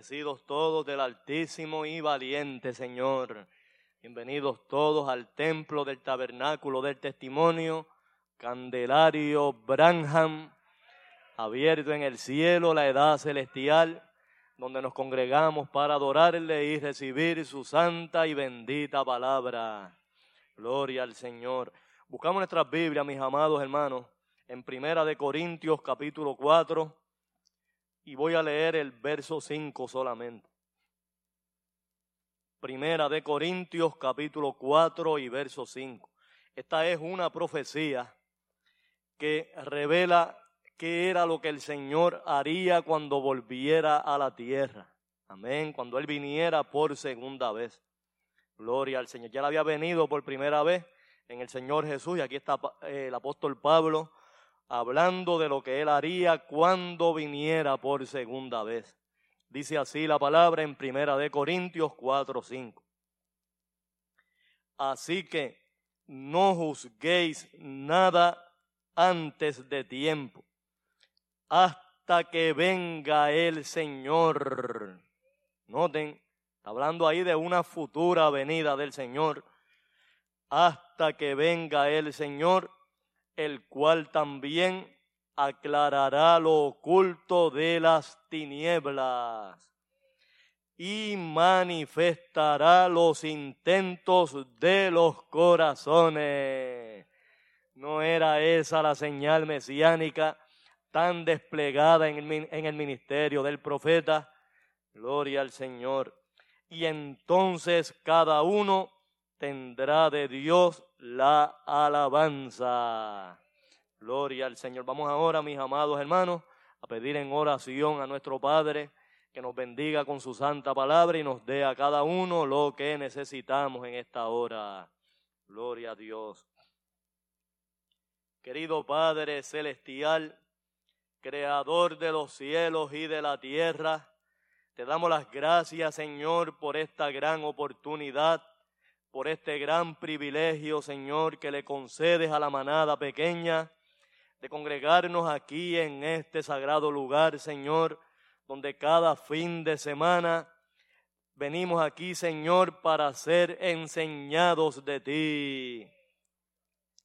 Bendecidos todos del Altísimo y Valiente Señor. Bienvenidos todos al templo del tabernáculo del testimonio, Candelario Branham, abierto en el cielo, la edad celestial, donde nos congregamos para adorarle y recibir su santa y bendita palabra. Gloria al Señor. Buscamos nuestras Biblias, mis amados hermanos, en Primera de Corintios capítulo 4 y voy a leer el verso 5 solamente. Primera de Corintios capítulo 4 y verso 5. Esta es una profecía que revela qué era lo que el Señor haría cuando volviera a la tierra. Amén. Cuando Él viniera por segunda vez. Gloria al Señor. Ya le había venido por primera vez en el Señor Jesús. Y aquí está eh, el apóstol Pablo hablando de lo que él haría cuando viniera por segunda vez. Dice así la palabra en Primera de Corintios 4, 5. Así que no juzguéis nada antes de tiempo, hasta que venga el Señor. Noten, está hablando ahí de una futura venida del Señor. Hasta que venga el Señor el cual también aclarará lo oculto de las tinieblas y manifestará los intentos de los corazones. ¿No era esa la señal mesiánica tan desplegada en el, en el ministerio del profeta? Gloria al Señor. y entonces cada uno tendrá de Dios la alabanza. Gloria al Señor. Vamos ahora, mis amados hermanos, a pedir en oración a nuestro Padre que nos bendiga con su santa palabra y nos dé a cada uno lo que necesitamos en esta hora. Gloria a Dios. Querido Padre Celestial, Creador de los cielos y de la tierra, te damos las gracias, Señor, por esta gran oportunidad, por este gran privilegio, Señor, que le concedes a la manada pequeña de congregarnos aquí en este sagrado lugar, Señor, donde cada fin de semana venimos aquí, Señor, para ser enseñados de ti.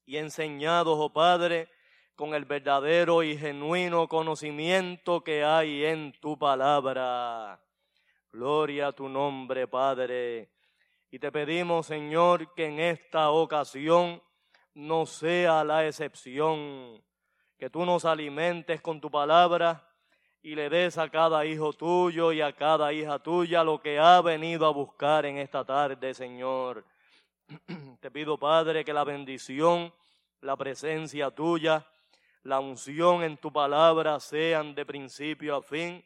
Y enseñados, oh Padre, con el verdadero y genuino conocimiento que hay en tu palabra. Gloria a tu nombre, Padre. Y te pedimos, Señor, que en esta ocasión no sea la excepción, que tú nos alimentes con tu palabra y le des a cada hijo tuyo y a cada hija tuya lo que ha venido a buscar en esta tarde, Señor. Te pido, Padre, que la bendición, la presencia tuya, la unción en tu palabra sean de principio a fin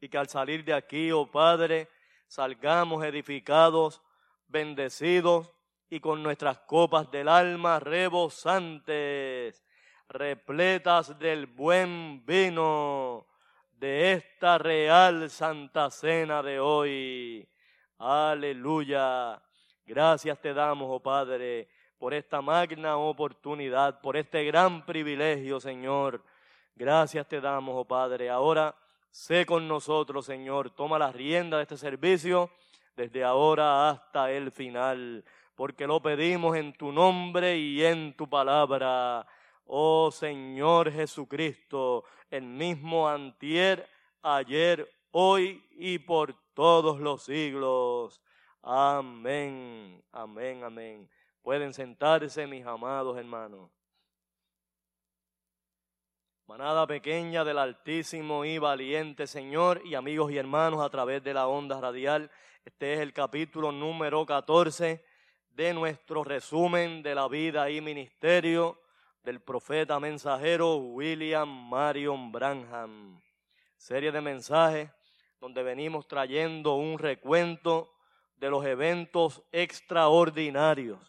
y que al salir de aquí, oh Padre, salgamos edificados, bendecidos y con nuestras copas del alma rebosantes, repletas del buen vino de esta real Santa Cena de hoy. Aleluya. Gracias te damos, oh Padre, por esta magna oportunidad, por este gran privilegio, Señor. Gracias te damos, oh Padre. Ahora sé con nosotros, Señor. Toma la rienda de este servicio desde ahora hasta el final, porque lo pedimos en tu nombre y en tu palabra. Oh Señor Jesucristo, el mismo antier, ayer, hoy y por todos los siglos. Amén, amén, amén. Pueden sentarse, mis amados hermanos. Manada pequeña del Altísimo y Valiente Señor y amigos y hermanos a través de la onda radial. Este es el capítulo número 14 de nuestro resumen de la vida y ministerio del profeta mensajero William Marion Branham. Serie de mensajes donde venimos trayendo un recuento de los eventos extraordinarios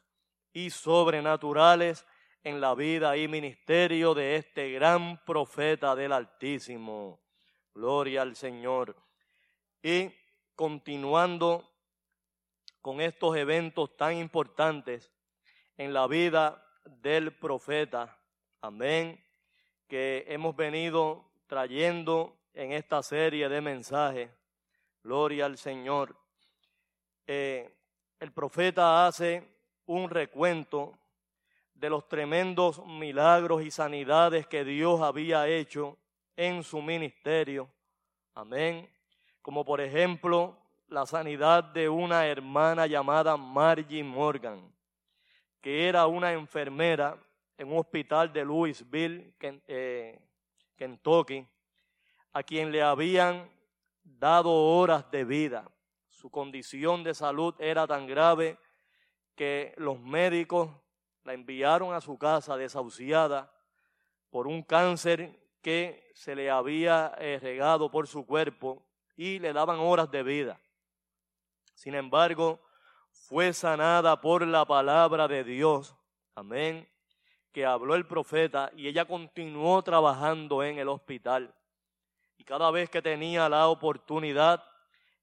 y sobrenaturales en la vida y ministerio de este gran profeta del Altísimo. Gloria al Señor. Y continuando con estos eventos tan importantes en la vida del profeta, amén, que hemos venido trayendo en esta serie de mensajes. Gloria al Señor. Eh, el profeta hace un recuento de los tremendos milagros y sanidades que Dios había hecho en su ministerio. Amén. Como por ejemplo la sanidad de una hermana llamada Margie Morgan, que era una enfermera en un hospital de Louisville, eh, Kentucky, a quien le habían dado horas de vida. Su condición de salud era tan grave que los médicos la enviaron a su casa desahuciada por un cáncer que se le había eh, regado por su cuerpo y le daban horas de vida. Sin embargo, fue sanada por la palabra de Dios. Amén. Que habló el profeta y ella continuó trabajando en el hospital. Y cada vez que tenía la oportunidad,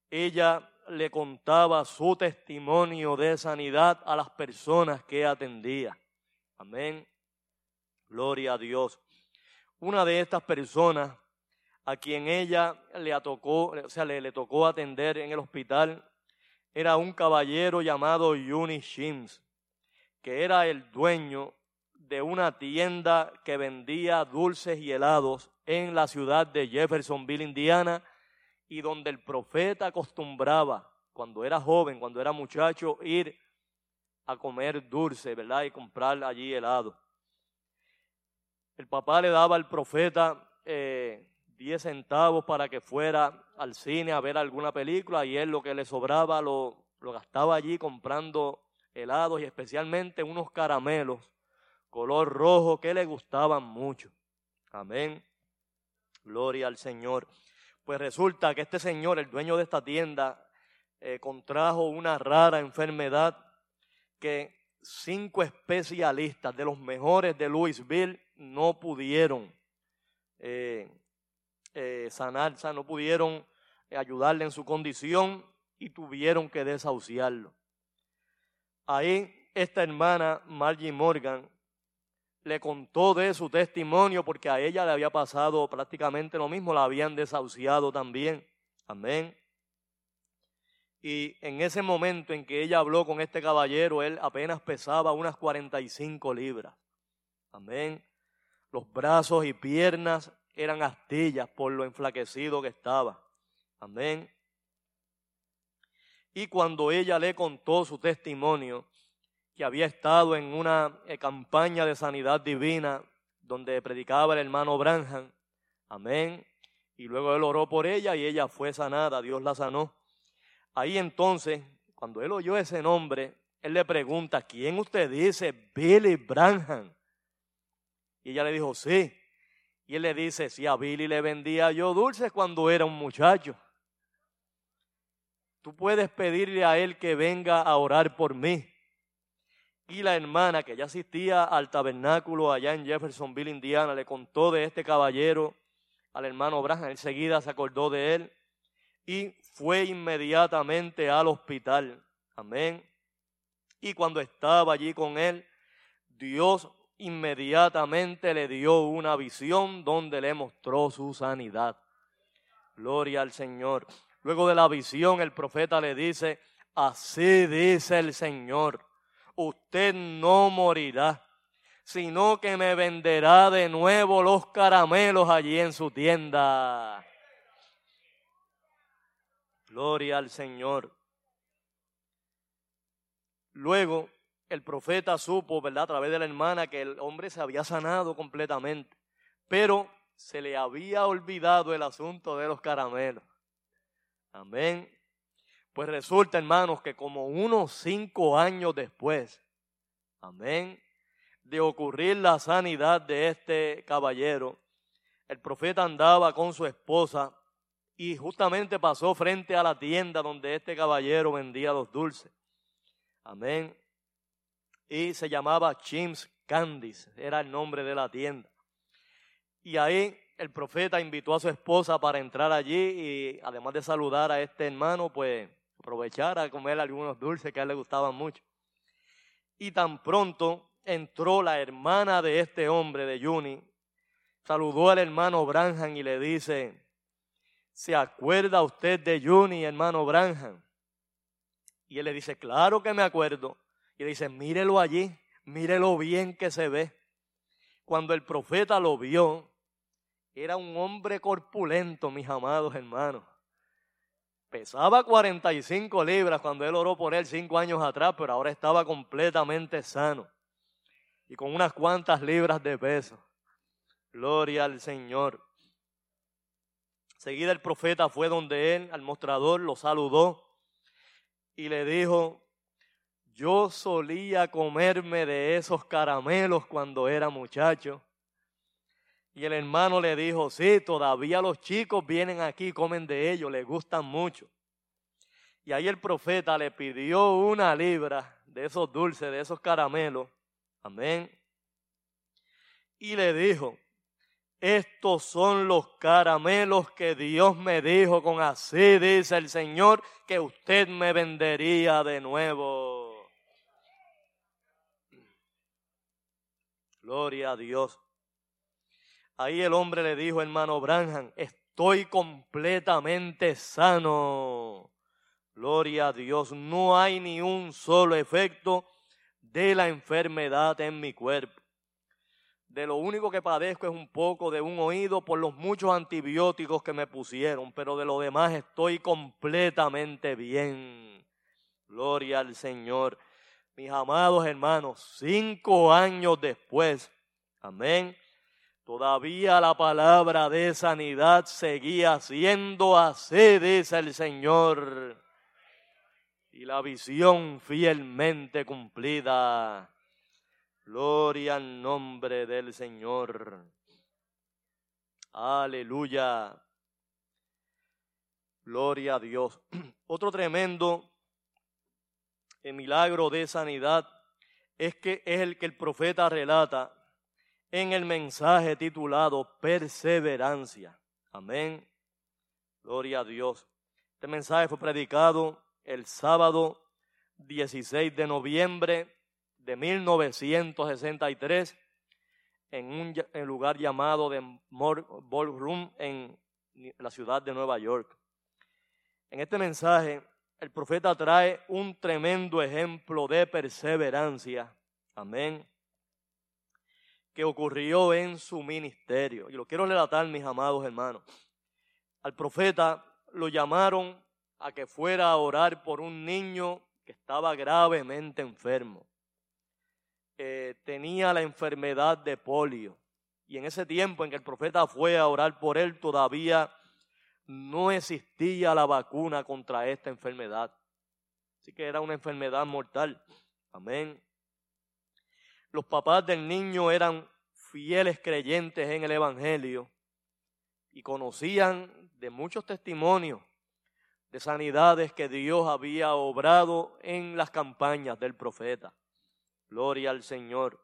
ella le contaba su testimonio de sanidad a las personas que atendía. Amén. Gloria a Dios. Una de estas personas a quien ella le tocó, o sea, le, tocó atender en el hospital era un caballero llamado Yuni Shims, que era el dueño de una tienda que vendía dulces y helados en la ciudad de Jeffersonville, Indiana, y donde el profeta acostumbraba, cuando era joven, cuando era muchacho, ir a comer dulce, ¿verdad? Y comprar allí helado. El papá le daba al profeta eh, 10 centavos para que fuera al cine a ver alguna película y él lo que le sobraba lo, lo gastaba allí comprando helados y especialmente unos caramelos color rojo que le gustaban mucho. Amén. Gloria al Señor. Pues resulta que este señor, el dueño de esta tienda, eh, contrajo una rara enfermedad que cinco especialistas de los mejores de Louisville no pudieron eh, eh, sanar, no pudieron ayudarle en su condición y tuvieron que desahuciarlo. Ahí esta hermana Margie Morgan le contó de su testimonio porque a ella le había pasado prácticamente lo mismo, la habían desahuciado también. Amén. Y en ese momento en que ella habló con este caballero, él apenas pesaba unas 45 libras. Amén. Los brazos y piernas eran astillas por lo enflaquecido que estaba. Amén. Y cuando ella le contó su testimonio, que había estado en una eh, campaña de sanidad divina donde predicaba el hermano Branham, amén, y luego él oró por ella y ella fue sanada, Dios la sanó. Ahí entonces, cuando él oyó ese nombre, él le pregunta, ¿quién usted dice? Billy Branham. Y ella le dijo, sí. Y él le dice, sí, a Billy le vendía yo dulces cuando era un muchacho. Tú puedes pedirle a él que venga a orar por mí. Y la hermana que ya asistía al tabernáculo allá en Jeffersonville, Indiana, le contó de este caballero al hermano Braham. Enseguida se acordó de él y fue inmediatamente al hospital. Amén. Y cuando estaba allí con él, Dios inmediatamente le dio una visión donde le mostró su sanidad. Gloria al Señor. Luego de la visión, el profeta le dice, así dice el Señor, usted no morirá, sino que me venderá de nuevo los caramelos allí en su tienda. Gloria al Señor. Luego el profeta supo, ¿verdad? A través de la hermana que el hombre se había sanado completamente, pero se le había olvidado el asunto de los caramelos. Amén. Pues resulta, hermanos, que como unos cinco años después, amén, de ocurrir la sanidad de este caballero, el profeta andaba con su esposa y justamente pasó frente a la tienda donde este caballero vendía los dulces. Amén. Y se llamaba Chims Candies, era el nombre de la tienda. Y ahí el profeta invitó a su esposa para entrar allí y además de saludar a este hermano, pues aprovechar a comer algunos dulces que a él le gustaban mucho. Y tan pronto entró la hermana de este hombre, de Juni, saludó al hermano Branham y le dice, ¿se acuerda usted de Juni, hermano Branham? Y él le dice, claro que me acuerdo. Y le dice, mírelo allí, mírelo bien que se ve. Cuando el profeta lo vio, era un hombre corpulento, mis amados hermanos. Pesaba 45 libras cuando él oró por él cinco años atrás, pero ahora estaba completamente sano y con unas cuantas libras de peso. Gloria al Señor. Seguida el profeta fue donde él, al mostrador, lo saludó y le dijo, yo solía comerme de esos caramelos cuando era muchacho y el hermano le dijo, sí, todavía los chicos vienen aquí, comen de ellos, les gustan mucho. Y ahí el profeta le pidió una libra de esos dulces, de esos caramelos. Amén. Y le dijo, estos son los caramelos que Dios me dijo con así, dice el Señor, que usted me vendería de nuevo. Gloria a Dios. Ahí el hombre le dijo, hermano Branham, estoy completamente sano. Gloria a Dios, no hay ni un solo efecto de la enfermedad en mi cuerpo. De lo único que padezco es un poco de un oído por los muchos antibióticos que me pusieron, pero de lo demás estoy completamente bien. Gloria al Señor. Mis amados hermanos, cinco años después, amén, Todavía la palabra de sanidad seguía siendo así, dice el Señor. Y la visión fielmente cumplida. Gloria al nombre del Señor. Aleluya. Gloria a Dios. Otro tremendo milagro de sanidad es que es el que el profeta relata en el mensaje titulado Perseverancia. Amén. Gloria a Dios. Este mensaje fue predicado el sábado 16 de noviembre de 1963 en un lugar llamado de Ballroom en la ciudad de Nueva York. En este mensaje, el profeta trae un tremendo ejemplo de perseverancia. Amén. Que ocurrió en su ministerio. Y lo quiero relatar, mis amados hermanos. Al profeta lo llamaron a que fuera a orar por un niño que estaba gravemente enfermo. Tenía la enfermedad de polio. Y en ese tiempo en que el profeta fue a orar por él, todavía no existía la vacuna contra esta enfermedad. Así que era una enfermedad mortal. Amén. Los papás del niño eran fieles creyentes en el Evangelio y conocían de muchos testimonios de sanidades que Dios había obrado en las campañas del profeta. Gloria al Señor.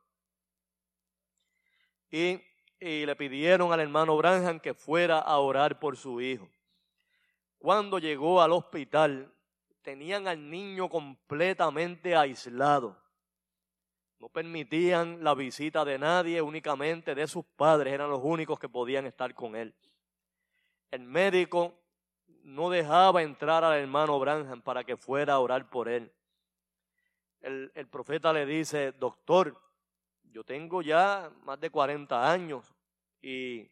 Y y le pidieron al hermano Branham que fuera a orar por su hijo. Cuando llegó al hospital, tenían al niño completamente aislado. No permitían la visita de nadie, únicamente de sus padres, eran los únicos que podían estar con él. El médico no dejaba entrar al hermano Branham para que fuera a orar por él. El, el profeta le dice, doctor, yo tengo ya más de 40 años y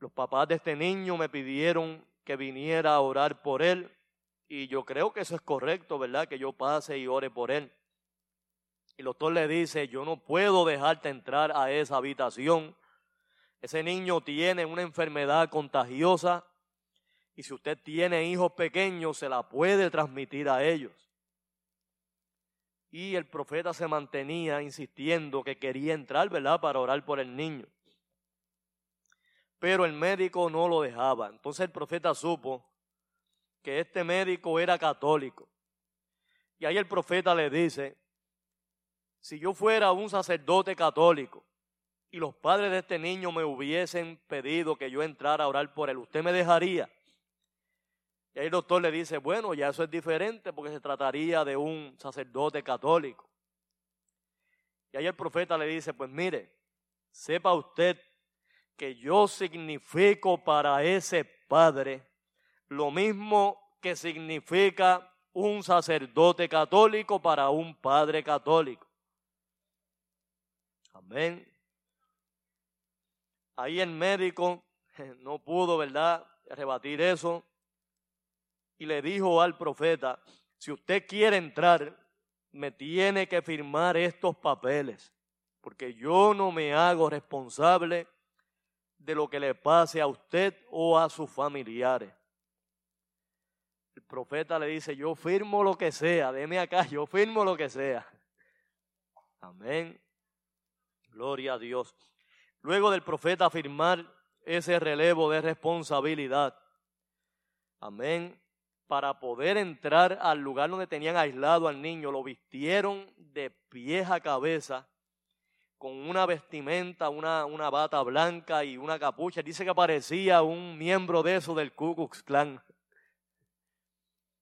los papás de este niño me pidieron que viniera a orar por él y yo creo que eso es correcto, ¿verdad? Que yo pase y ore por él. El doctor le dice, yo no puedo dejarte entrar a esa habitación. Ese niño tiene una enfermedad contagiosa y si usted tiene hijos pequeños se la puede transmitir a ellos. Y el profeta se mantenía insistiendo que quería entrar, ¿verdad?, para orar por el niño. Pero el médico no lo dejaba. Entonces el profeta supo que este médico era católico. Y ahí el profeta le dice, si yo fuera un sacerdote católico y los padres de este niño me hubiesen pedido que yo entrara a orar por él, ¿usted me dejaría? Y ahí el doctor le dice, bueno, ya eso es diferente porque se trataría de un sacerdote católico. Y ahí el profeta le dice, pues mire, sepa usted que yo significo para ese padre lo mismo que significa un sacerdote católico para un padre católico. Amén. Ahí el médico no pudo, ¿verdad?, rebatir eso y le dijo al profeta, si usted quiere entrar, me tiene que firmar estos papeles, porque yo no me hago responsable de lo que le pase a usted o a sus familiares. El profeta le dice, yo firmo lo que sea, deme acá, yo firmo lo que sea. Amén. Gloria a Dios. Luego del profeta firmar ese relevo de responsabilidad. Amén para poder entrar al lugar donde tenían aislado al niño, lo vistieron de pies a cabeza con una vestimenta, una, una bata blanca y una capucha. Dice que parecía un miembro de eso del Ku Klux Klan.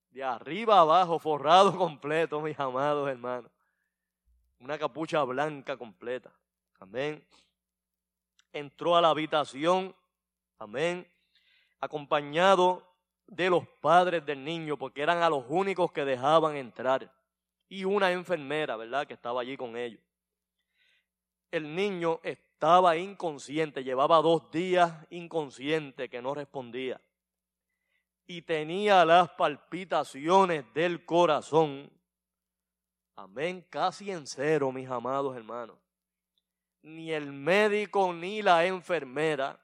De arriba abajo, forrado completo, mis amados hermanos. Una capucha blanca completa. Amén. Entró a la habitación. Amén. Acompañado de los padres del niño, porque eran a los únicos que dejaban entrar. Y una enfermera, ¿verdad?, que estaba allí con ellos. El niño estaba inconsciente, llevaba dos días inconsciente que no respondía. Y tenía las palpitaciones del corazón. Amén, casi en cero, mis amados hermanos. Ni el médico ni la enfermera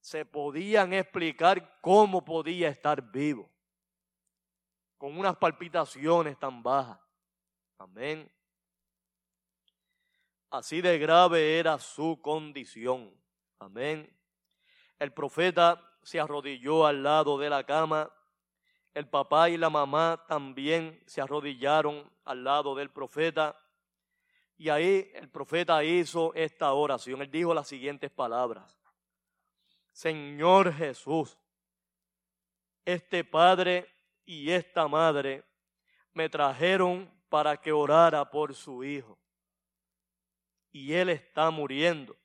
se podían explicar cómo podía estar vivo, con unas palpitaciones tan bajas. Amén. Así de grave era su condición. Amén. El profeta se arrodilló al lado de la cama. El papá y la mamá también se arrodillaron al lado del profeta. Y ahí el profeta hizo esta oración. Él dijo las siguientes palabras. Señor Jesús, este padre y esta madre me trajeron para que orara por su hijo. Y él está muriendo.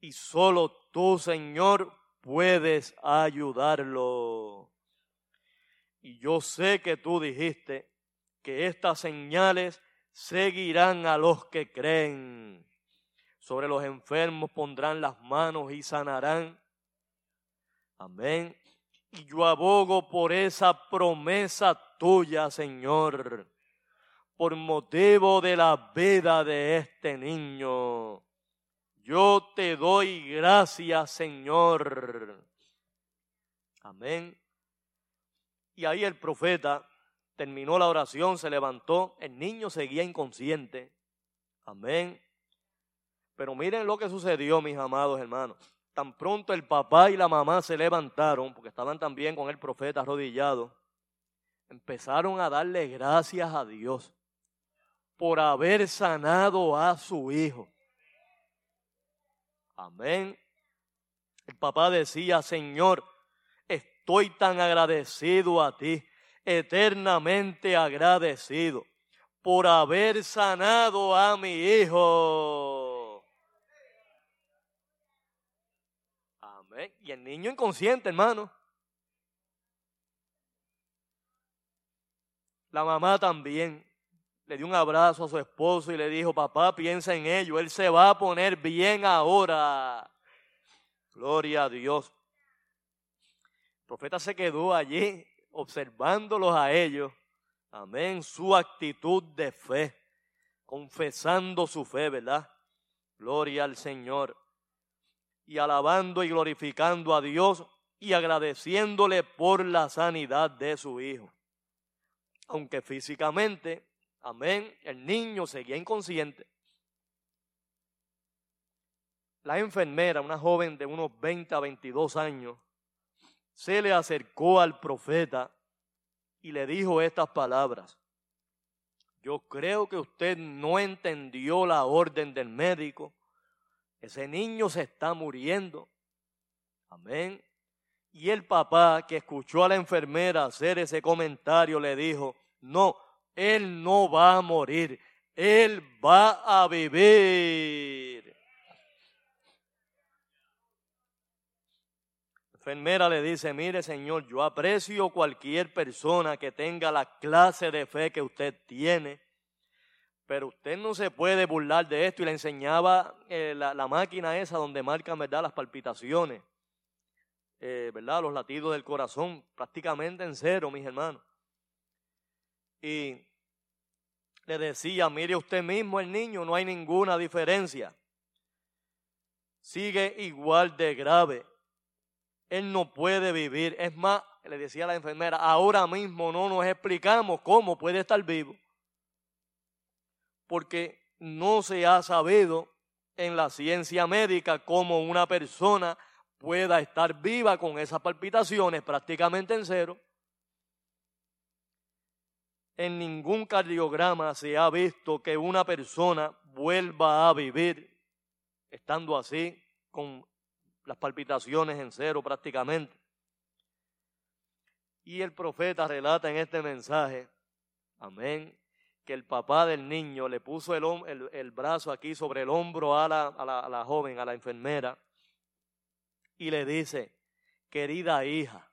Y solo tú, Señor, puedes ayudarlo. Y yo sé que tú dijiste que estas señales seguirán a los que creen. Sobre los enfermos pondrán las manos y sanarán. Amén. Y yo abogo por esa promesa tuya, Señor, por motivo de la vida de este niño. Yo te doy gracias, Señor. Amén. Y ahí el profeta terminó la oración, se levantó, el niño seguía inconsciente. Amén. Pero miren lo que sucedió, mis amados hermanos. Tan pronto el papá y la mamá se levantaron, porque estaban también con el profeta arrodillado, empezaron a darle gracias a Dios por haber sanado a su hijo. Amén. El papá decía, Señor, estoy tan agradecido a ti, eternamente agradecido, por haber sanado a mi hijo. Amén. Y el niño inconsciente, hermano. La mamá también le dio un abrazo a su esposo y le dijo, papá, piensa en ello, él se va a poner bien ahora. Gloria a Dios. El profeta se quedó allí observándolos a ellos. Amén. Su actitud de fe, confesando su fe, ¿verdad? Gloria al Señor. Y alabando y glorificando a Dios y agradeciéndole por la sanidad de su hijo. Aunque físicamente Amén. El niño seguía inconsciente. La enfermera, una joven de unos 20 a 22 años, se le acercó al profeta y le dijo estas palabras. Yo creo que usted no entendió la orden del médico. Ese niño se está muriendo. Amén. Y el papá que escuchó a la enfermera hacer ese comentario le dijo, no, él no va a morir, Él va a vivir. La enfermera le dice, mire señor, yo aprecio cualquier persona que tenga la clase de fe que usted tiene, pero usted no se puede burlar de esto y le enseñaba eh, la, máquina esa donde marcan, ¿verdad?, las palpitaciones, eh, ¿verdad?, los latidos del corazón, prácticamente en cero, mis hermanos. Y le decía, mire usted mismo el niño, no hay ninguna diferencia. Sigue igual de grave. Él no puede vivir. Es más, le decía a la enfermera, ahora mismo no nos explicamos cómo puede estar vivo. Porque no se ha sabido en la ciencia médica cómo una persona pueda estar viva con esas palpitaciones prácticamente en cero en ningún cardiograma se ha visto que una persona vuelva a vivir estando así, con las palpitaciones en cero prácticamente. Y el profeta relata en este mensaje, amén, que el papá del niño le puso el, el, brazo aquí sobre el hombro a la, a la joven, a la enfermera, y le dice, querida hija,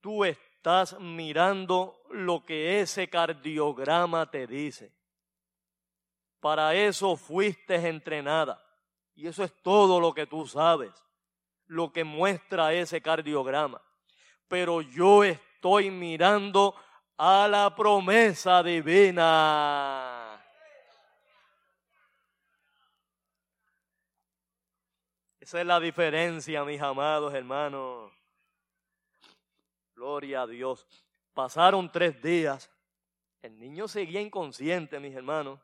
tú estás mirando lo que ese cardiograma te dice. Para eso fuiste entrenada. Y eso es todo lo que tú sabes, lo que muestra ese cardiograma. Pero yo estoy mirando a la promesa divina. Esa es la diferencia, mis amados hermanos. Gloria a Dios. Pasaron tres días. El niño seguía inconsciente, mis hermanos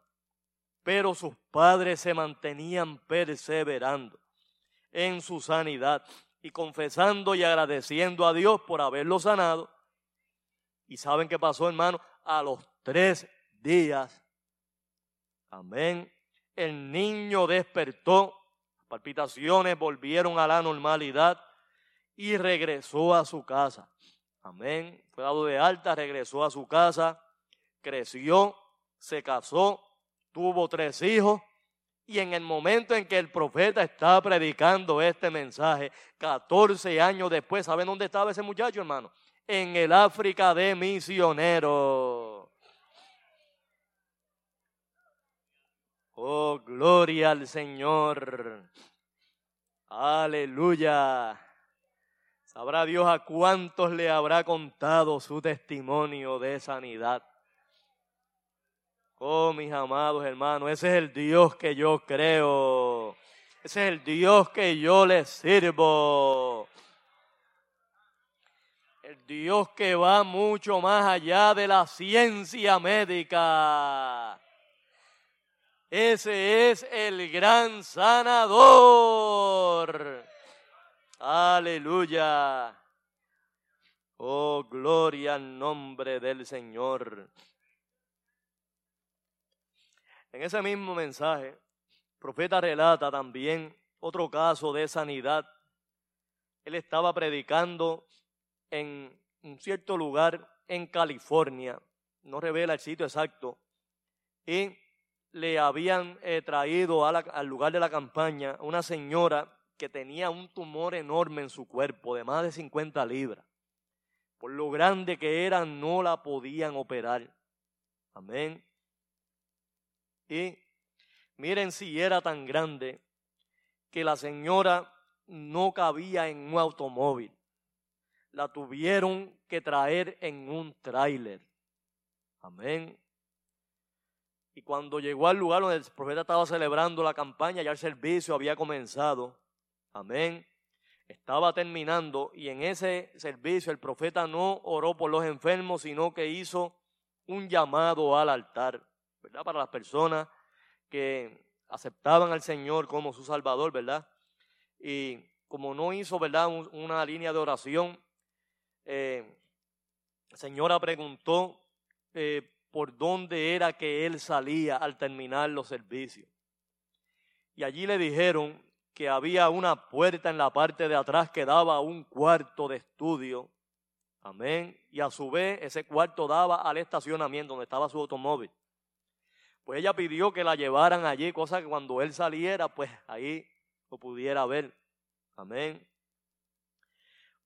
pero sus padres se mantenían perseverando en su sanidad y confesando y agradeciendo a Dios por haberlo sanado. ¿Y saben qué pasó, hermano? A los tres días, amén, el niño despertó, palpitaciones volvieron a la normalidad y regresó a su casa. Amén. Fue dado de alta, regresó a su casa, creció, se casó, tuvo tres hijos. Y en el momento en que el profeta estaba predicando este mensaje, 14 años después, ¿saben dónde estaba ese muchacho, hermano? En el África de misioneros. Oh, gloria al Señor. Aleluya. Sabrá Dios a cuántos le habrá contado su testimonio de sanidad. Oh, mis amados hermanos, ese es el Dios que yo creo. Ese es el Dios que yo le sirvo. El Dios que va mucho más allá de la ciencia médica. Ese es el gran sanador. Aleluya. Oh, gloria al nombre del Señor. En ese mismo mensaje, el profeta relata también otro caso de sanidad. Él estaba predicando en un cierto lugar en California, no revela el sitio exacto, y le habían eh, traído al lugar de la campaña una señora que tenía un tumor enorme en su cuerpo, de más de 50 libras. Por lo grande que era, no la podían operar. Amén. Miren si era tan grande que la señora no cabía en un automóvil. La tuvieron que traer en un tráiler. Amén. Y cuando llegó al lugar donde el profeta estaba celebrando la campaña, ya el servicio había comenzado. Amén. Estaba terminando y en ese servicio el profeta no oró por los enfermos, sino que hizo un llamado al altar, ¿verdad? Para las personas que aceptaban al Señor como su Salvador, ¿verdad? Y como no hizo, ¿verdad? una línea de oración, eh, la señora preguntó eh, por dónde era que él salía al terminar los servicios. Y allí le dijeron que había una puerta en la parte de atrás que daba a un cuarto de estudio. Amén. Y a su vez ese cuarto daba al estacionamiento donde estaba su automóvil. Pues ella pidió que la llevaran allí, cosa que cuando él saliera, pues ahí lo pudiera ver. Amén.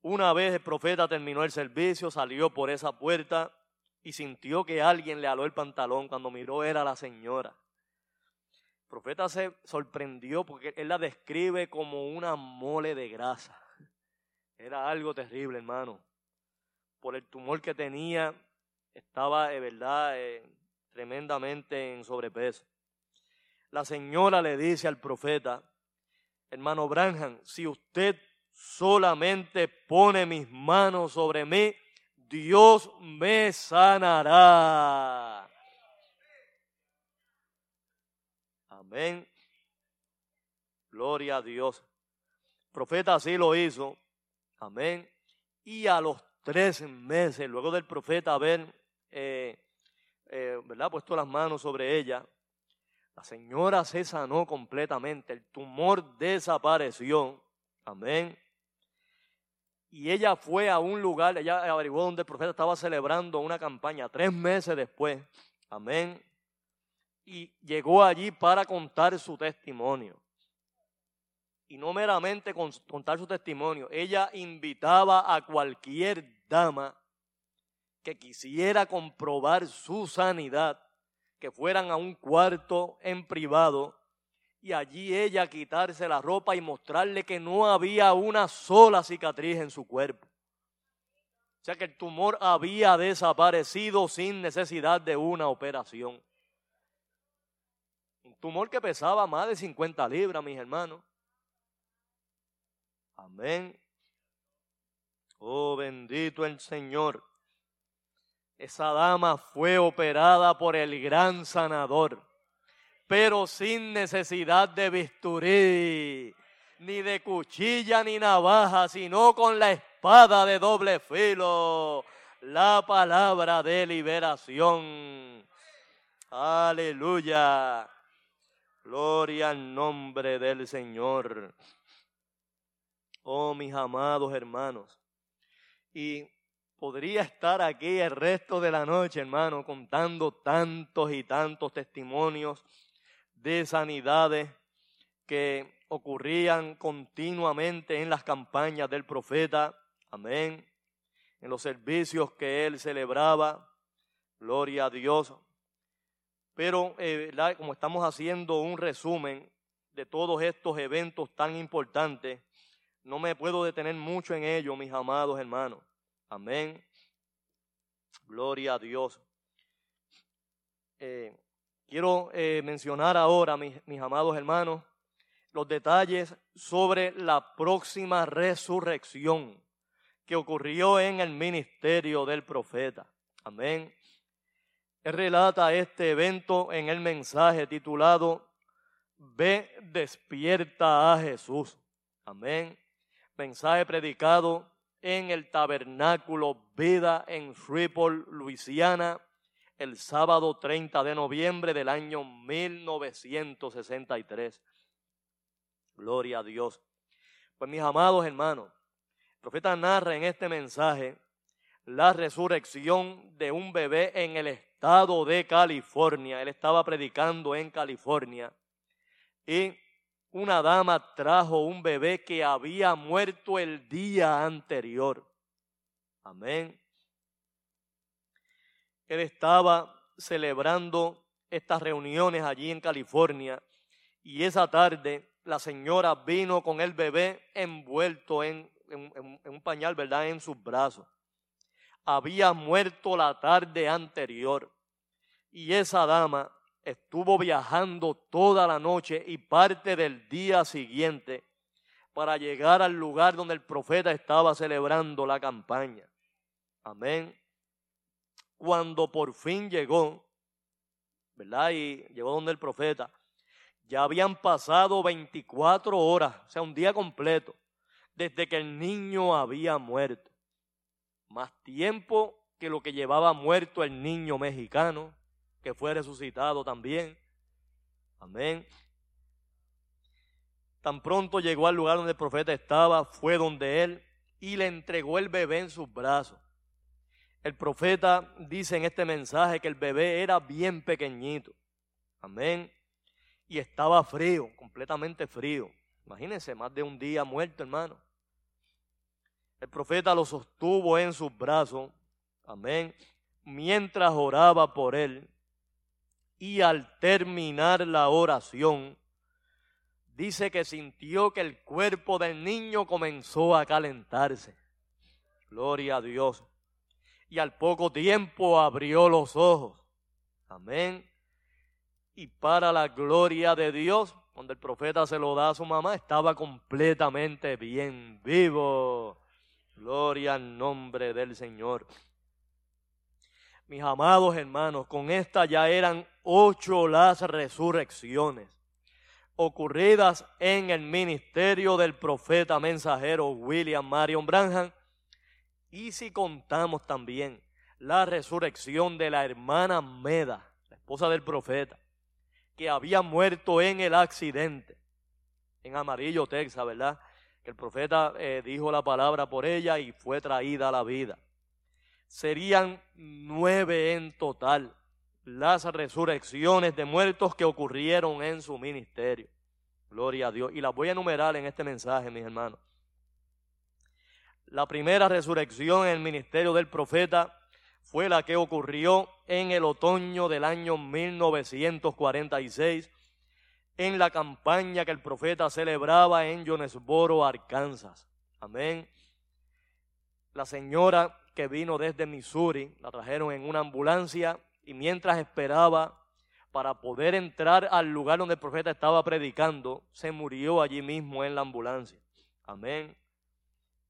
Una vez el profeta terminó el servicio, salió por esa puerta y sintió que alguien le aló el pantalón. Cuando miró era la señora profeta se sorprendió porque él la describe como una mole de grasa. Era algo terrible, hermano. Por el tumor que tenía, estaba de verdad eh, tremendamente en sobrepeso. La señora le dice al profeta, hermano Branham, si usted solamente pone mis manos sobre mí, Dios me sanará. Amén. Gloria a Dios. El profeta así lo hizo. Amén. Y a los tres meses, luego del profeta haber eh, eh, ¿verdad? puesto las manos sobre ella, la señora se sanó completamente. El tumor desapareció. Amén. Y ella fue a un lugar, ella averiguó donde el profeta estaba celebrando una campaña tres meses después. Amén y llegó allí para contar su testimonio. Y no meramente contar su testimonio, ella invitaba a cualquier dama que quisiera comprobar su sanidad, que fueran a un cuarto en privado y allí ella quitarse la ropa y mostrarle que no había una sola cicatriz en su cuerpo. O sea que el tumor había desaparecido sin necesidad de una operación. Un tumor que pesaba más de 50 libras, mis hermanos. Amén. Oh, bendito el Señor. Esa dama fue operada por el gran sanador, pero sin necesidad de bisturí, ni de cuchilla ni navaja, sino con la espada de doble filo, la palabra de liberación. Aleluya. Gloria al nombre del Señor. Oh, mis amados hermanos. Y podría estar aquí el resto de la noche, hermano, contando tantos y tantos testimonios de sanidades que ocurrían continuamente en las campañas del profeta. Amén. En los servicios que él celebraba. Gloria a Dios. Pero eh, como estamos haciendo un resumen de todos estos eventos tan importantes, no me puedo detener mucho en ello, mis amados hermanos. Amén. Gloria a Dios. Eh, quiero eh, mencionar ahora, mis, mis amados hermanos, los detalles sobre la próxima resurrección que ocurrió en el ministerio del profeta. Amén. Él relata este evento en el mensaje titulado Ve despierta a Jesús. Amén. Mensaje predicado en el tabernáculo Vida en Shreveport, Luisiana, el sábado 30 de noviembre del año 1963. Gloria a Dios. Pues mis amados hermanos, el profeta narra en este mensaje la resurrección de un bebé en el estado de California. Él estaba predicando en California y una dama trajo un bebé que había muerto el día anterior. Amén. Él estaba celebrando estas reuniones allí en California y esa tarde la señora vino con el bebé envuelto en, un pañal, ¿verdad?, en sus brazos. Había muerto la tarde anterior y esa dama estuvo viajando toda la noche y parte del día siguiente para llegar al lugar donde el profeta estaba celebrando la campaña. Amén. Cuando por fin llegó, ¿verdad? Y llegó donde el profeta, ya habían pasado 24 horas, o sea, un día completo, desde que el niño había muerto. Más tiempo que lo que llevaba muerto el niño mexicano, que fue resucitado también. Amén. Tan pronto llegó al lugar donde el profeta estaba, fue donde él y le entregó el bebé en sus brazos. El profeta dice en este mensaje que el bebé era bien pequeñito. Amén. Y estaba frío, completamente frío. Imagínense, más de un día muerto, hermano. El profeta lo sostuvo en sus brazos. Amén. Mientras oraba por él y al terminar la oración, dice que sintió que el cuerpo del niño comenzó a calentarse. Gloria a Dios. Y al poco tiempo abrió los ojos. Amén. Y para la gloria de Dios, cuando el profeta se lo da a su mamá, estaba completamente bien vivo. Gloria al nombre del Señor. Mis amados hermanos, con esta ya eran ocho las resurrecciones ocurridas en el ministerio del profeta mensajero William Marion Branham. Y si contamos también la resurrección de la hermana Meda, la esposa del profeta, que había muerto en el accidente en Amarillo, Texas, ¿verdad? Que el profeta eh, dijo la palabra por ella y fue traída a la vida serían nueve en total las resurrecciones de muertos que ocurrieron en su ministerio. Gloria a Dios. Y las voy a enumerar en este mensaje, mis hermanos. La primera resurrección en el ministerio del profeta fue la que ocurrió en el otoño del año 1946 en la campaña que el profeta celebraba en Jonesboro, Arkansas. Amén. La señora que vino desde Missouri, la trajeron en una ambulancia y mientras esperaba para poder entrar al lugar donde el profeta estaba predicando, se murió allí mismo en la ambulancia. Amén.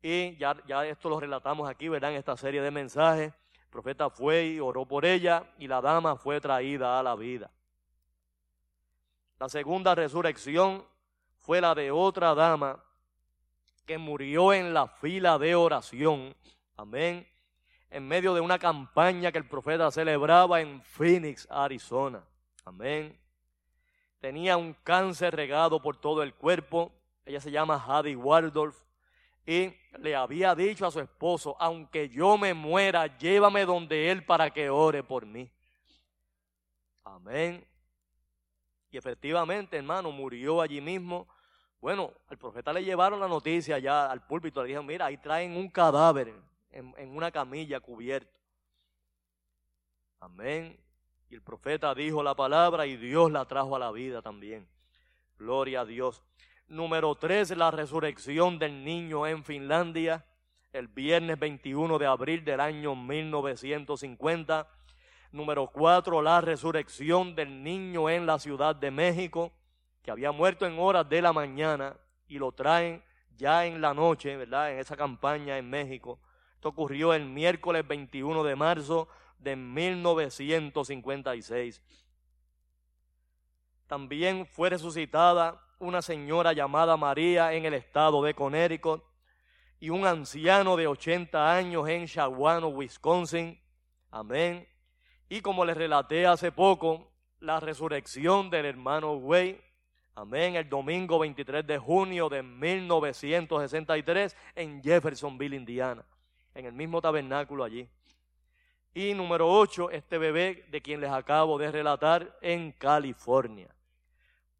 Y ya, ya esto lo relatamos aquí, ¿verdad? En esta serie de mensajes. El profeta fue y oró por ella y la dama fue traída a la vida. La segunda resurrección fue la de otra dama que murió en la fila de oración. Amén. En medio de una campaña que el profeta celebraba en Phoenix, Arizona. Amén. Tenía un cáncer regado por todo el cuerpo. Ella se llama Hadi Waldorf. Y le había dicho a su esposo, aunque yo me muera, llévame donde él para que ore por mí. Amén. Y efectivamente, hermano, murió allí mismo. Bueno, al profeta le llevaron la noticia ya al púlpito. Le dijeron, mira, ahí traen un cadáver en, una camilla cubierto. Amén. Y el profeta dijo la palabra y Dios la trajo a la vida también. Gloria a Dios. Número tres, la resurrección del niño en Finlandia, el viernes 21 de abril del año 1950. Número cuatro, la resurrección del niño en la Ciudad de México, que había muerto en horas de la mañana y lo traen ya en la noche, ¿verdad? En esa campaña en México. Esto ocurrió el miércoles 21 de marzo de 1956. También fue resucitada una señora llamada María en el estado de Connecticut y un anciano de 80 años en Shawano, Wisconsin. Amén. Y como les relaté hace poco, la resurrección del hermano Way. Amén. El domingo 23 de junio de 1963 en Jeffersonville, Indiana. En el mismo tabernáculo allí. Y número 8, este bebé de quien les acabo de relatar en California.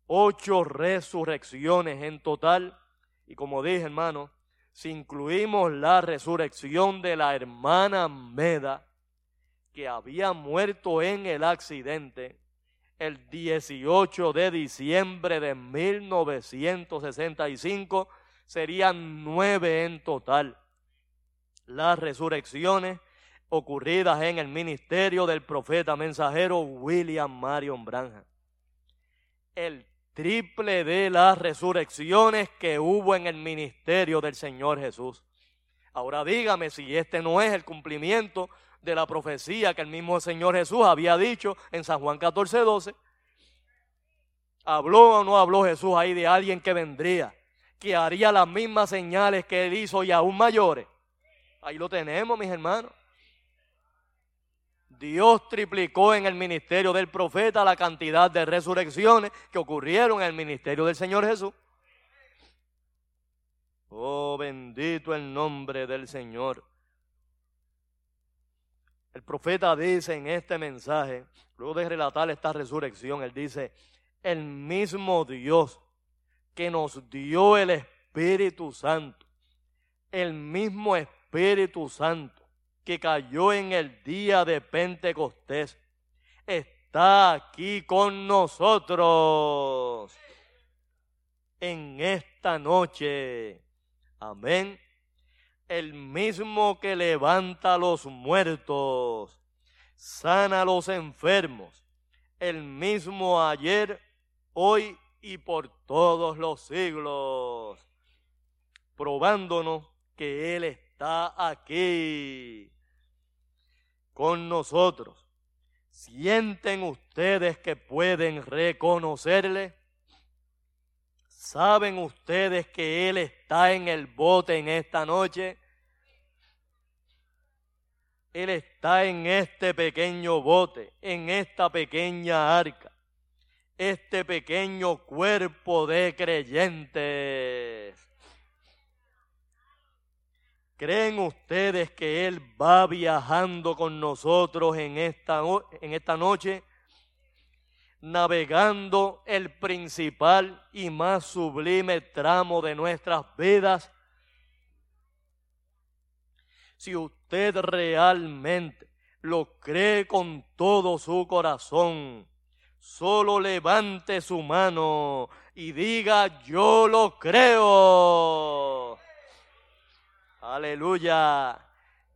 Ocho resurrecciones en total. Y como dije, hermano, si incluimos la resurrección de la hermana Meda, que había muerto en el accidente el 18 de diciembre de 1965, serían nueve en total. Las resurrecciones ocurridas en el ministerio del profeta mensajero William Marion Branham. El triple de las resurrecciones que hubo en el ministerio del Señor Jesús. Ahora dígame si este no es el cumplimiento de la profecía que el mismo Señor Jesús había dicho en San Juan 14, 12. ¿Habló o no habló Jesús ahí de alguien que vendría, que haría las mismas señales que él hizo y aún mayores? Ahí lo tenemos, mis hermanos. Dios triplicó en el ministerio del profeta la cantidad de resurrecciones que ocurrieron en el ministerio del Señor Jesús. Oh, bendito el nombre del Señor. El profeta dice en este mensaje, luego de relatar esta resurrección, él dice, el mismo Dios que nos dio el Espíritu Santo, el mismo Espíritu Santo que cayó en el día de Pentecostés está aquí con nosotros en esta noche. Amén. El mismo que levanta a los muertos, sana a los enfermos, el mismo ayer, hoy y por todos los siglos, probándonos que Él está aquí con nosotros. ¿Sienten ustedes que pueden reconocerle? ¿Saben ustedes que Él está en el bote en esta noche? Él está en este pequeño bote, en esta pequeña arca, este pequeño cuerpo de creyentes. ¿Creen ustedes que Él va viajando con nosotros en esta, en esta noche? Navegando el principal y más sublime tramo de nuestras vidas. Si usted realmente lo cree con todo su corazón, solo levante su mano y diga, yo lo creo. Aleluya.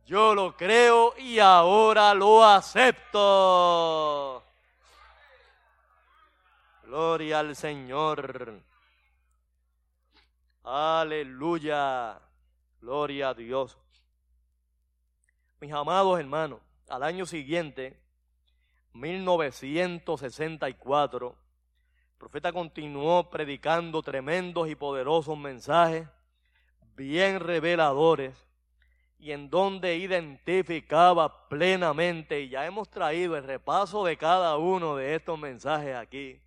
Yo lo creo y ahora lo acepto. Gloria al Señor. Aleluya. Gloria a Dios. Mis amados hermanos, al año siguiente, 1964, el profeta continuó predicando tremendos y poderosos mensajes, bien reveladores, y en donde identificaba plenamente, y ya hemos traído el repaso de cada uno de estos mensajes aquí,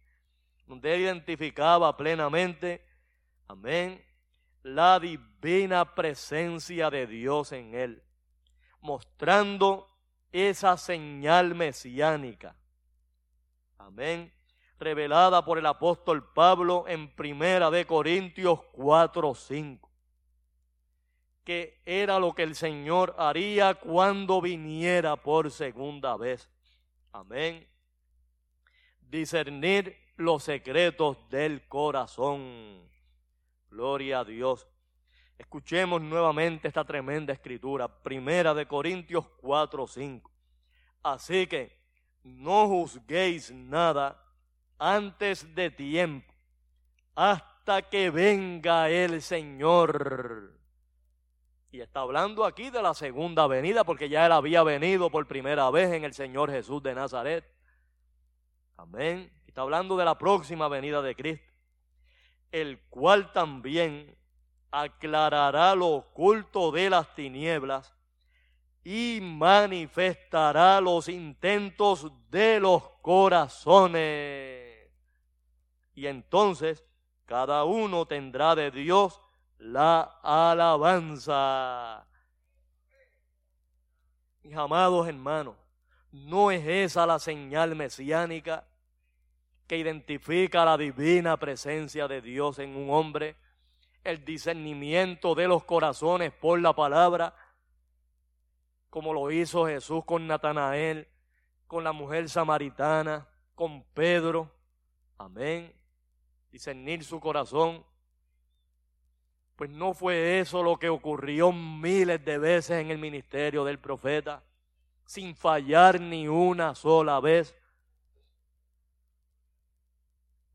donde identificaba plenamente, amén, la divina presencia de Dios en él, mostrando esa señal mesiánica. Amén. Revelada por el apóstol Pablo en Primera de Corintios 4, 5. Que era lo que el Señor haría cuando viniera por segunda vez. Amén. Discernir los secretos del corazón. Gloria a Dios. Escuchemos nuevamente esta tremenda escritura, Primera de Corintios 4, 5. Así que no juzguéis nada antes de tiempo, hasta que venga el Señor. Y está hablando aquí de la segunda venida, porque ya él había venido por primera vez en el Señor Jesús de Nazaret. Amén. Está hablando de la próxima venida de Cristo el cual también aclarará lo oculto de las tinieblas y manifestará los intentos de los corazones. Y entonces cada uno tendrá de Dios la alabanza. Mis amados hermanos, ¿no es esa la señal mesiánica? que identifica la divina presencia de Dios en un hombre, el discernimiento de los corazones por la palabra, como lo hizo Jesús con Natanael, con la mujer samaritana, con Pedro. Amén. Discernir su corazón. Pues no fue eso lo que ocurrió miles de veces en el ministerio del profeta, sin fallar ni una sola vez.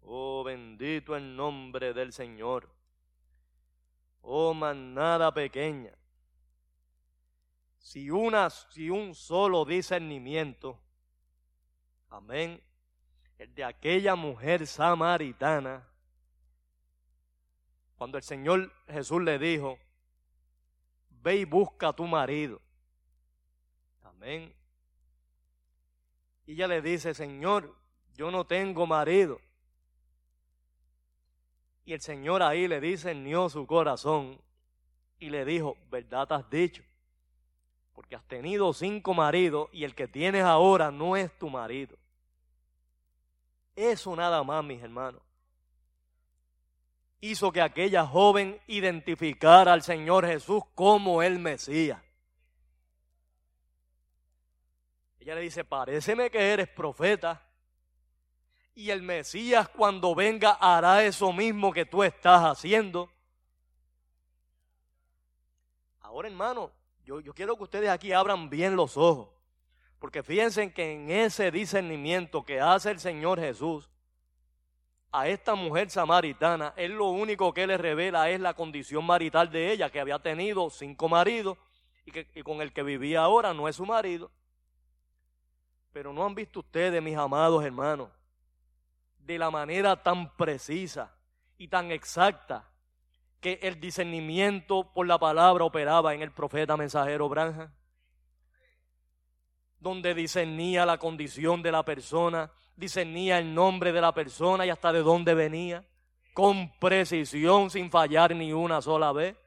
Oh, bendito el nombre del Señor. Oh, manada pequeña. Si, una, si un solo discernimiento, amén, el de aquella mujer samaritana, cuando el Señor Jesús le dijo, ve y busca a tu marido. Amén. Y ella le dice, Señor, yo no tengo marido. Y el Señor ahí le discernió su corazón y le dijo, verdad has dicho, porque has tenido cinco maridos y el que tienes ahora no es tu marido. Eso nada más, mis hermanos, hizo que aquella joven identificara al Señor Jesús como el Mesías. Ella le dice, paréceme que eres profeta. Y el Mesías cuando venga hará eso mismo que tú estás haciendo. Ahora, hermano, yo, yo quiero que ustedes aquí abran bien los ojos. Porque fíjense que en ese discernimiento que hace el Señor Jesús a esta mujer samaritana, Él lo único que le revela es la condición marital de ella, que había tenido cinco maridos y, que, y con el que vivía ahora no es su marido. Pero no han visto ustedes, mis amados hermanos, de la manera tan precisa y tan exacta que el discernimiento por la palabra operaba en el profeta mensajero Branja, donde discernía la condición de la persona, discernía el nombre de la persona y hasta de dónde venía, con precisión, sin fallar ni una sola vez.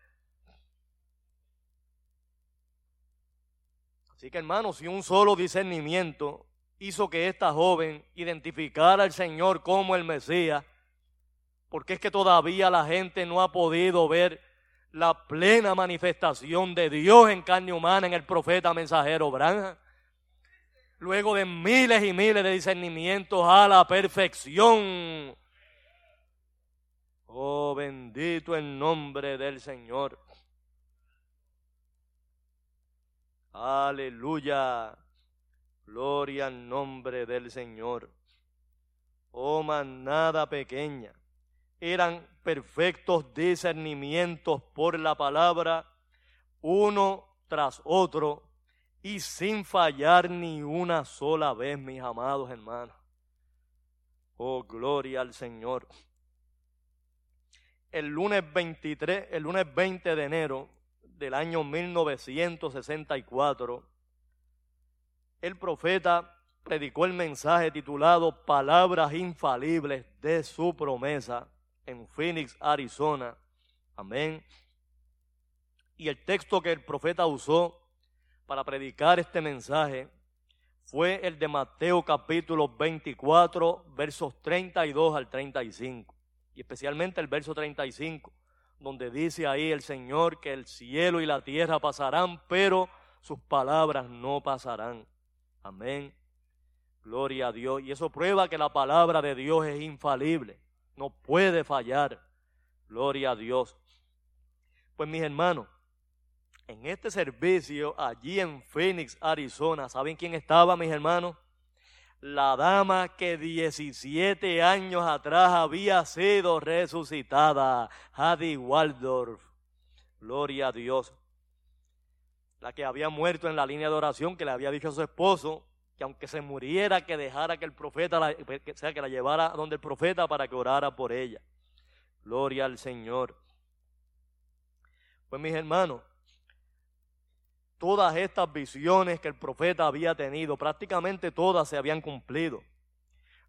Así que hermanos, si un solo discernimiento hizo que esta joven identificara al Señor como el Mesías, porque es que todavía la gente no ha podido ver la plena manifestación de Dios en carne humana en el profeta mensajero Branja. Luego de miles y miles de discernimientos a la perfección. Oh, bendito el nombre del Señor. Aleluya. Gloria al nombre del Señor. Oh manada pequeña, eran perfectos discernimientos por la palabra uno tras otro y sin fallar ni una sola vez, mis amados hermanos. Oh, gloria al Señor. El lunes 23, el lunes 20 de enero del año 1964, el profeta predicó el mensaje titulado Palabras infalibles de su promesa en Phoenix, Arizona. Amén. Y el texto que el profeta usó para predicar este mensaje fue el de Mateo capítulo 24, versos 32 al 35. Y especialmente el verso 35, donde dice ahí el Señor que el cielo y la tierra pasarán, pero sus palabras no pasarán. Amén. Gloria a Dios. Y eso prueba que la palabra de Dios es infalible. No puede fallar. Gloria a Dios. Pues mis hermanos, en este servicio allí en Phoenix, Arizona, ¿saben quién estaba, mis hermanos? La dama que 17 años atrás había sido resucitada, Hadi Waldorf. Gloria a Dios. La que había muerto en la línea de oración que le había dicho a su esposo que aunque se muriera, que dejara que el profeta, la, sea, que la llevara donde el profeta para que orara por ella. Gloria al Señor. Pues mis hermanos, todas estas visiones que el profeta había tenido, prácticamente todas se habían cumplido.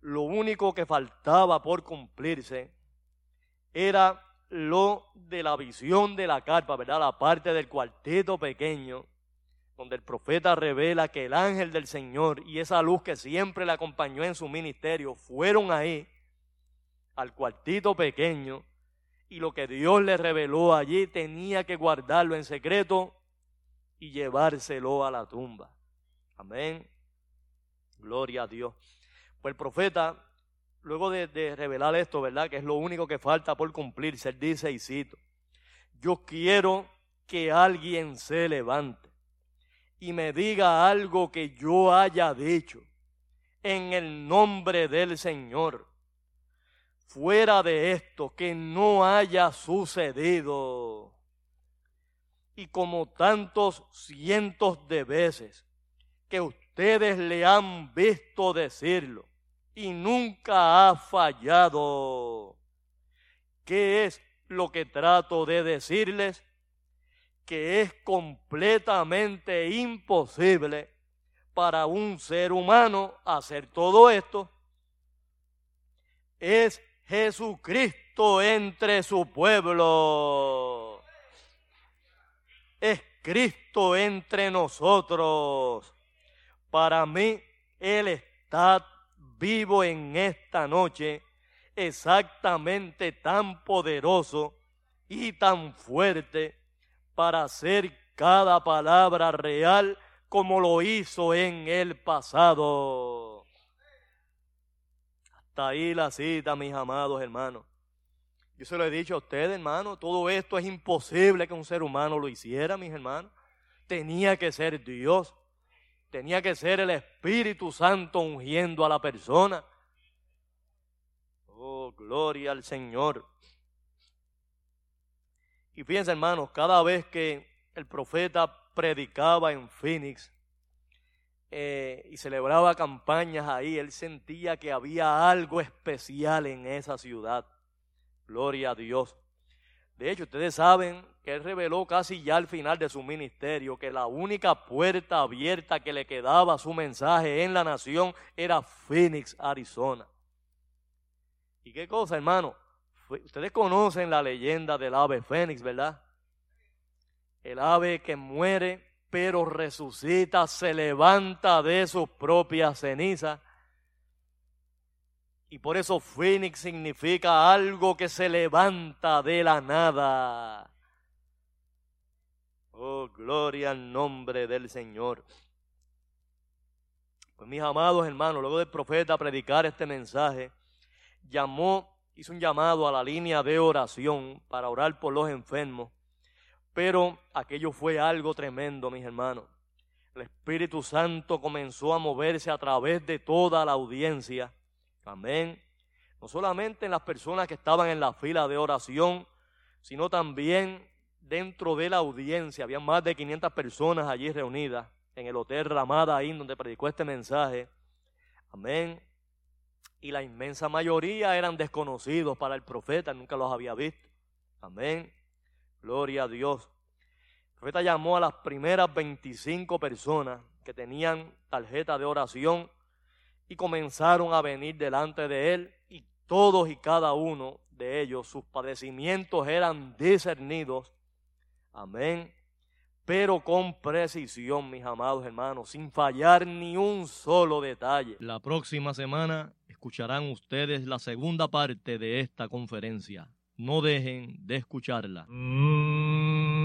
Lo único que faltaba por cumplirse era lo de la visión de la carpa, ¿verdad? La parte del cuartito pequeño, donde el profeta revela que el ángel del Señor y esa luz que siempre le acompañó en su ministerio fueron ahí, al cuartito pequeño, y lo que Dios le reveló allí tenía que guardarlo en secreto y llevárselo a la tumba. Amén. Gloria a Dios. Pues el profeta, luego de, revelar esto, ¿verdad? Que es lo único que falta por cumplirse, él dice y cito, yo quiero que alguien se levante y me diga algo que yo haya dicho en el nombre del Señor. Fuera de esto, que no haya sucedido y como tantos cientos de veces que ustedes le han visto decirlo y nunca ha fallado. ¿Qué es lo que trato de decirles? Que es completamente imposible para un ser humano hacer todo esto. Es Jesucristo entre su pueblo es Cristo entre nosotros. Para mí, Él está vivo en esta noche, exactamente tan poderoso y tan fuerte para hacer cada palabra real como lo hizo en el pasado. Hasta ahí la cita, mis amados hermanos. Yo se lo he dicho a ustedes, hermano, todo esto es imposible que un ser humano lo hiciera, mis hermanos. Tenía que ser Dios, tenía que ser el Espíritu Santo ungiendo a la persona. Oh, gloria al Señor. Y fíjense, hermanos, cada vez que el profeta predicaba en Phoenix eh, y celebraba campañas ahí, él sentía que había algo especial en esa ciudad. Gloria a Dios. De hecho, ustedes saben que él reveló casi ya al final de su ministerio que la única puerta abierta que le quedaba a su mensaje en la nación era Phoenix, Arizona. ¿Y qué cosa, hermano? Ustedes conocen la leyenda del ave Fénix, ¿verdad? El ave que muere pero resucita, se levanta de sus propias cenizas y por eso Phoenix significa algo que se levanta de la nada. Oh, gloria al nombre del Señor. Pues mis amados hermanos, luego del profeta predicar este mensaje, llamó, hizo un llamado a la línea de oración para orar por los enfermos. Pero aquello fue algo tremendo, mis hermanos. El Espíritu Santo comenzó a moverse a través de toda la audiencia Amén. No solamente en las personas que estaban en la fila de oración, sino también dentro de la audiencia, había más de 500 personas allí reunidas en el Hotel Ramada, ahí donde predicó este mensaje. Amén. Y la inmensa mayoría eran desconocidos para el profeta, nunca los había visto. Amén. Gloria a Dios. El profeta llamó a las primeras 25 personas que tenían tarjeta de oración y comenzaron a venir delante de él y todos y cada uno de ellos, sus padecimientos eran discernidos. Amén. Pero con precisión, mis amados hermanos, sin fallar ni un solo detalle. La próxima semana escucharán ustedes la segunda parte de esta conferencia. No dejen de escucharla. Y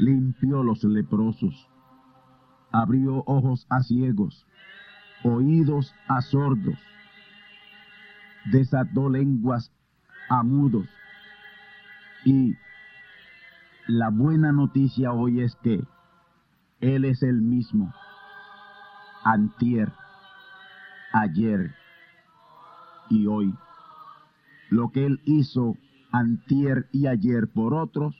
Limpió los leprosos. Abrió ojos a ciegos. Oídos a sordos. Desató lenguas a mudos. Y la buena noticia hoy es que Él es el mismo, antier, ayer y hoy. Lo que Él hizo antier y ayer por otros,